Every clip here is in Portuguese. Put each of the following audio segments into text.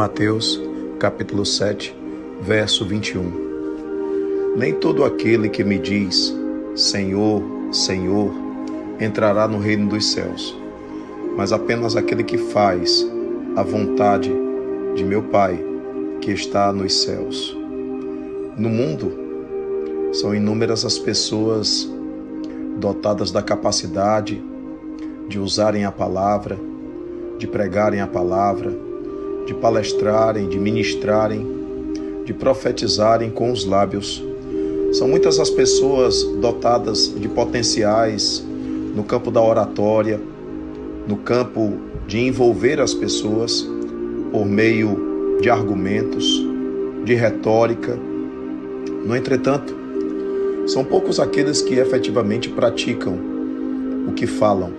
Mateus, capítulo 7, verso 21. Nem todo aquele que me diz, Senhor, Senhor, entrará no reino dos céus, mas apenas aquele que faz a vontade de meu Pai que está nos céus. No mundo, são inúmeras as pessoas dotadas da capacidade de usarem a palavra, de pregarem a palavra, de palestrarem, de ministrarem, de profetizarem com os lábios. São muitas as pessoas dotadas de potenciais no campo da oratória, no campo de envolver as pessoas por meio de argumentos, de retórica. No entretanto, são poucos aqueles que efetivamente praticam o que falam,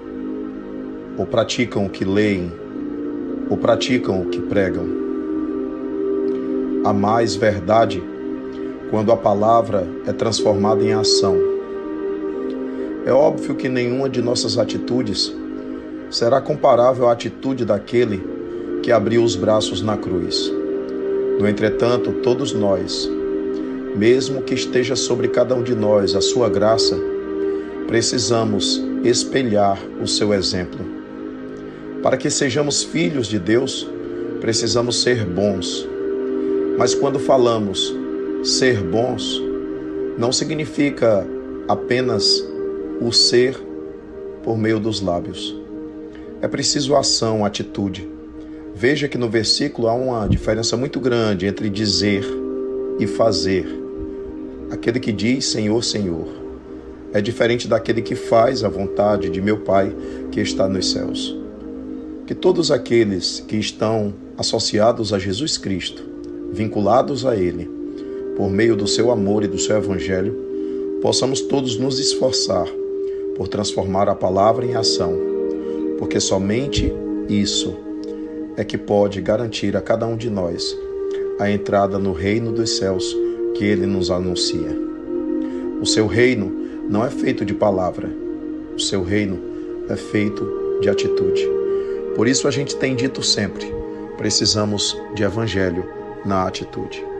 ou praticam o que leem, ou praticam o que pregam. Há mais verdade quando a palavra é transformada em ação. É óbvio que nenhuma de nossas atitudes será comparável à atitude daquele que abriu os braços na cruz. No entretanto, todos nós, mesmo que esteja sobre cada um de nós a sua graça, precisamos espelhar o seu exemplo. Para que sejamos filhos de Deus, precisamos ser bons. Mas quando falamos ser bons, não significa apenas o ser por meio dos lábios. É preciso ação, atitude. Veja que no versículo há uma diferença muito grande entre dizer e fazer aquele que diz Senhor, Senhor. É diferente daquele que faz a vontade de meu Pai que está nos céus. Que todos aqueles que estão associados a Jesus Cristo, vinculados a Ele, por meio do seu amor e do seu Evangelho, possamos todos nos esforçar por transformar a palavra em ação, porque somente isso é que pode garantir a cada um de nós a entrada no reino dos céus que ele nos anuncia. O seu reino não é feito de palavra, o seu reino é feito de atitude. Por isso a gente tem dito sempre: precisamos de evangelho na atitude.